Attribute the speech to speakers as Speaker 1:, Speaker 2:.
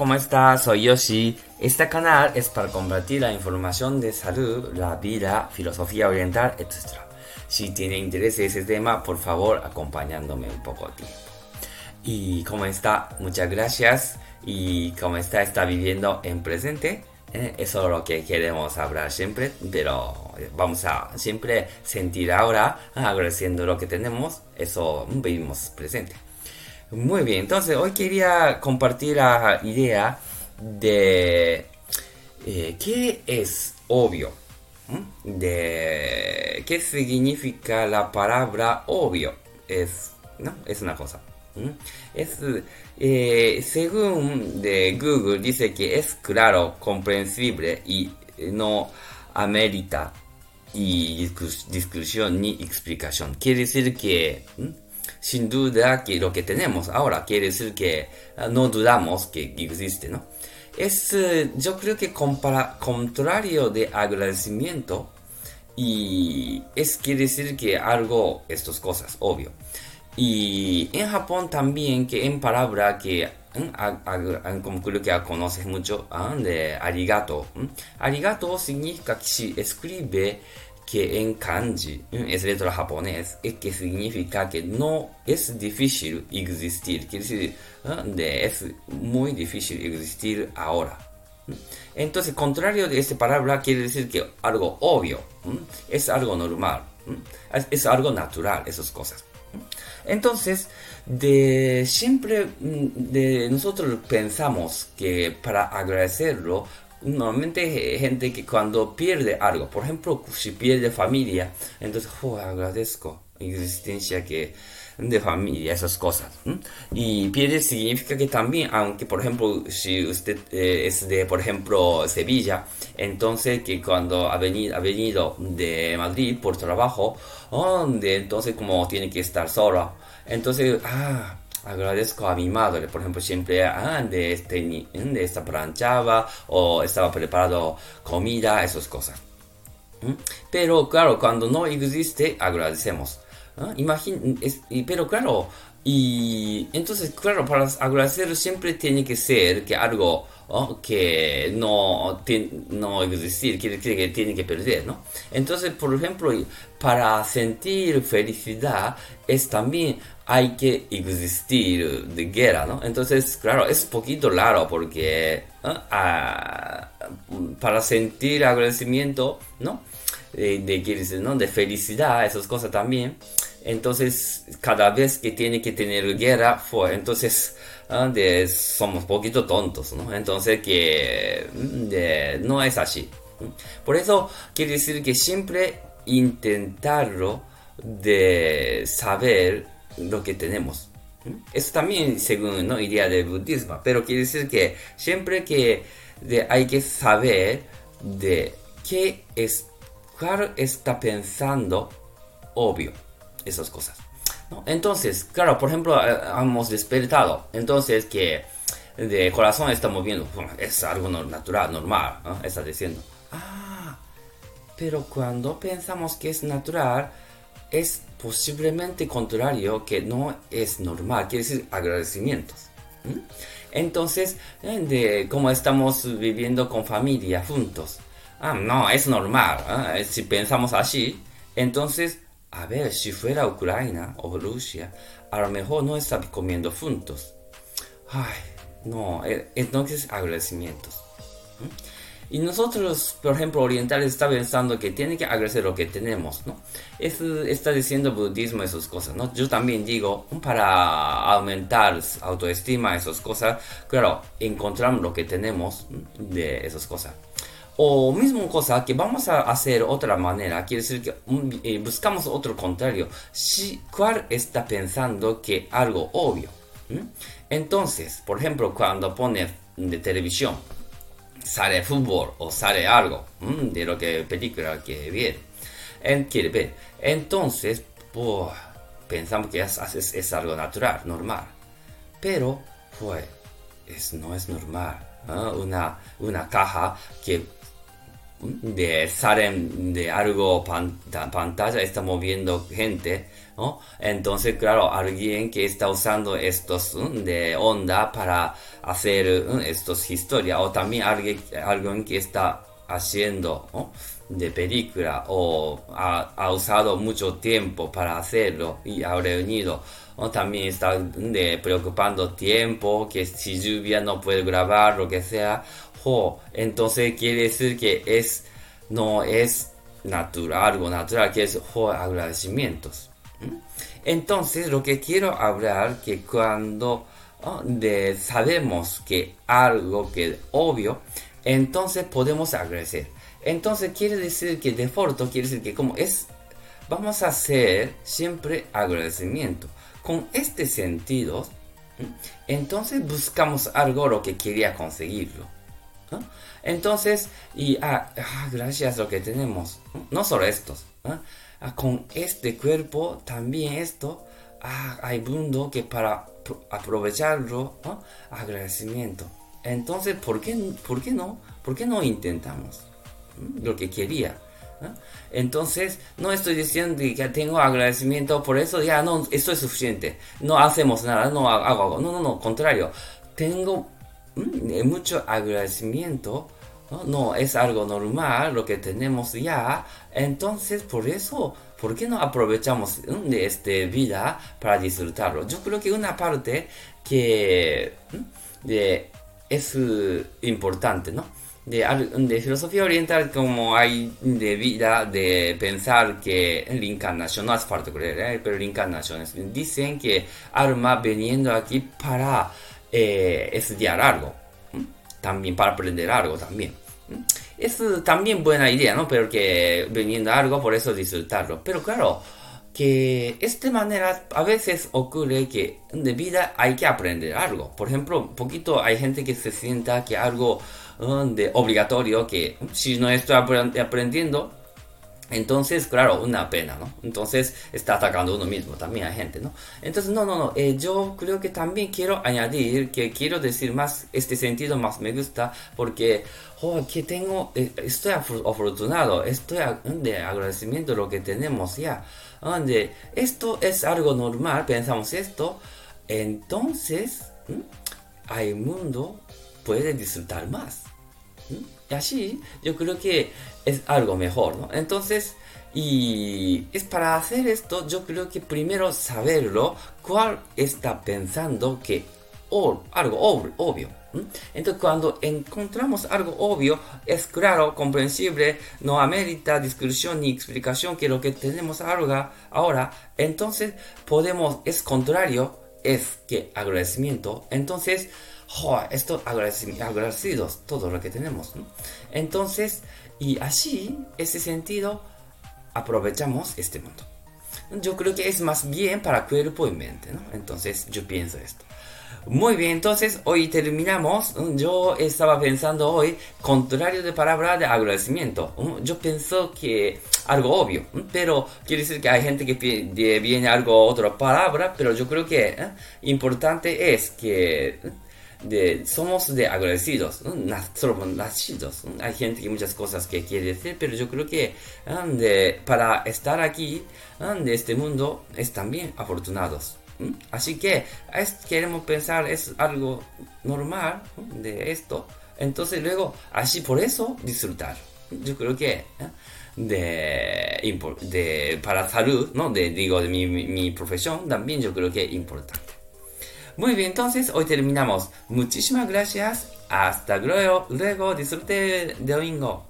Speaker 1: ¿cómo estás? Soy Yoshi. Este canal es para compartir la información de salud, la vida, filosofía oriental, etc. Si tiene interés en ese tema, por favor, acompañándome un poco de tiempo. ¿Y cómo está? Muchas gracias. ¿Y cómo está? ¿Está viviendo en presente? Eh, eso es lo que queremos hablar siempre, pero vamos a siempre sentir ahora, agradeciendo lo que tenemos, eso vivimos presente. Muy bien, entonces hoy quería compartir la idea de eh, qué es obvio, de qué significa la palabra obvio. Es, es una cosa. Es, eh, según de Google dice que es claro, comprensible y no amerita y discusión ni explicación. Quiere decir que sin duda que lo que tenemos ahora quiere decir que ah, no dudamos que existe, ¿no? Es, eh, yo creo que compara, contrario de agradecimiento y es quiere decir que algo, estas cosas, obvio. Y en Japón también, que en palabra que como creo que conoces mucho, ah, de arigato. Arigato significa que si escribe que en kanji es letra japonés, es que significa que no es difícil existir, quiere decir, de, es muy difícil existir ahora. Entonces, contrario de esta palabra, quiere decir que algo obvio, es algo normal, es algo natural, esas cosas. Entonces, de siempre de nosotros pensamos que para agradecerlo normalmente gente que cuando pierde algo, por ejemplo, si pierde familia, entonces, oh, agradezco existencia que de familia, esas cosas. Y pierde significa que también, aunque por ejemplo, si usted eh, es de, por ejemplo, Sevilla, entonces que cuando ha venido, ha venido de Madrid por trabajo, donde entonces como tiene que estar sola, entonces, ah, agradezco a mi madre, por ejemplo, siempre ah, de, este, esta planchaba o estaba preparado comida, esas cosas. Pero claro, cuando no existe, agradecemos. pero claro, y entonces, claro, para agradecer siempre tiene que ser que algo que no, no existir, decir que tiene que perder, ¿no? Entonces, por ejemplo, para sentir felicidad es también hay que existir de guerra, ¿no? Entonces, claro, es poquito raro porque ah, para sentir agradecimiento, ¿no? De, de, ¿no? de felicidad, esas cosas también entonces, cada vez que tiene que tener guerra, fue, entonces, ah, somos poquito tontos, ¿no? Entonces, que mm, no es así. Por eso, quiere decir que siempre intentarlo de saber lo que tenemos. Eso también según ¿no? idea del budismo, pero quiere decir que siempre que hay que saber de qué es, cuál está pensando, obvio esas cosas. Entonces, claro, por ejemplo, eh, hemos despertado, entonces que de corazón está moviendo, es algo natural, normal, está diciendo, ah, pero cuando pensamos que es natural, es posiblemente contrario, que no es normal, quiere decir agradecimientos. Entonces, eh, de cómo estamos viviendo con familia juntos, ah, no, es normal, si pensamos así, entonces a ver, si fuera Ucrania o Rusia, a lo mejor no están comiendo juntos. Ay, no, entonces eh, agradecimientos. Y nosotros, por ejemplo, orientales, está pensando que tiene que agradecer lo que tenemos, ¿no? está diciendo budismo esas cosas, ¿no? Yo también digo, para aumentar autoestima, esas cosas, claro, encontramos lo que tenemos de esas cosas. O mismo cosa que vamos a hacer otra manera, quiere decir que eh, buscamos otro contrario. Si, ¿Cuál está pensando que algo obvio? Entonces, por ejemplo, cuando pone de televisión, sale fútbol o sale algo de lo que película que viene, él quiere ver. Entonces, pues, pensamos que es, es, algo natural, normal. Pero, pues, es, no es normal. Una, una caja que de salen de algo pantalla, está moviendo gente, ¿no? Entonces, claro, alguien que está usando estos de onda para hacer estos historias, o también alguien, alguien que está haciendo de película o ha, usado mucho tiempo para hacerlo y ha reunido o también está de, preocupando tiempo que si lluvia no puede grabar lo que sea. O entonces quiere decir que es no es natural algo natural que es ho, agradecimientos entonces lo que quiero hablar que cuando de, sabemos que algo que es obvio entonces podemos agradecer. Entonces quiere decir que default quiere decir que como es, vamos a hacer siempre agradecimiento. Con este sentido, entonces buscamos algo lo que quería conseguirlo. Entonces, y ah, ah, gracias a lo que tenemos, no solo estos, ah, con este cuerpo también esto, hay mundo que para aprovecharlo, agradecimiento. Entonces, ¿por qué, ¿por qué no? ¿Por qué no intentamos. Lo que quería? Entonces, no estoy diciendo que tengo agradecimiento por eso, ya no, esto es suficiente. No hacemos nada, no hago algo. No, no, no, contrario. Tengo ¿Mm? mucho agradecimiento. ¿no? es algo normal lo que tenemos ya. Entonces, por eso, ¿por qué no aprovechamos de esta vida para disfrutarlo? Yo creo que una parte que de es uh, importante, ¿no? De, de, filosofía oriental como hay de vida de pensar que la encarnación no hace falta creer, ¿eh? pero la encarnación es, dicen que alma veniendo aquí para eh, estudiar algo, también para aprender algo también. Es también buena idea, ¿no? Pero que veniendo algo, por eso disfrutarlo. Pero claro, que esta manera a veces ocurre que de vida hay que aprender algo. Por ejemplo, un poquito hay gente que se sienta que algo um, de obligatorio, que si no estoy aprendiendo, entonces, claro, una pena, ¿no? Entonces está atacando uno mismo, también hay gente, ¿no? Entonces, no, no, no, eh, yo creo que también quiero añadir, que quiero decir más, este sentido más me gusta, porque, oh, que tengo, eh, estoy afortunado, estoy de agradecimiento lo que tenemos ya donde esto es algo normal, pensamos esto, entonces hay mundo puede disfrutar más. Y así yo creo que es algo mejor, ¿no? Entonces, y es para hacer esto, yo creo que primero saberlo, cuál está pensando que algo obvio entonces, cuando encontramos algo obvio, es claro, comprensible, no amerita discusión ni explicación que lo que tenemos ahora, ahora entonces podemos, es contrario, es que agradecimiento, entonces, esto agradecidos, todo lo que tenemos. Entonces, y así, ese sentido, aprovechamos este mundo. Yo creo que es más bien para cuerpo y mente, ¿no? Entonces, yo pienso esto. Muy bien, entonces hoy terminamos. Yo estaba pensando hoy, contrario de palabra de agradecimiento. Yo pienso que algo obvio, pero quiere decir que hay gente que viene algo otra palabra, pero yo creo que ¿eh? importante es que de, somos de agradecidos, solo nacidos. Hay gente que muchas cosas que quiere decir, pero yo creo que de, para estar aquí, de este mundo, es también afortunados. Así que queremos pensar, es algo normal de esto. Entonces luego, así por eso, disfrutar. Yo creo que de, de, para salud, ¿no? De, digo, de mi, mi, profesión, también yo creo que es importante. Muy bien, entonces hoy terminamos. Muchísimas gracias. Hasta luego. Luego disfrute de domingo.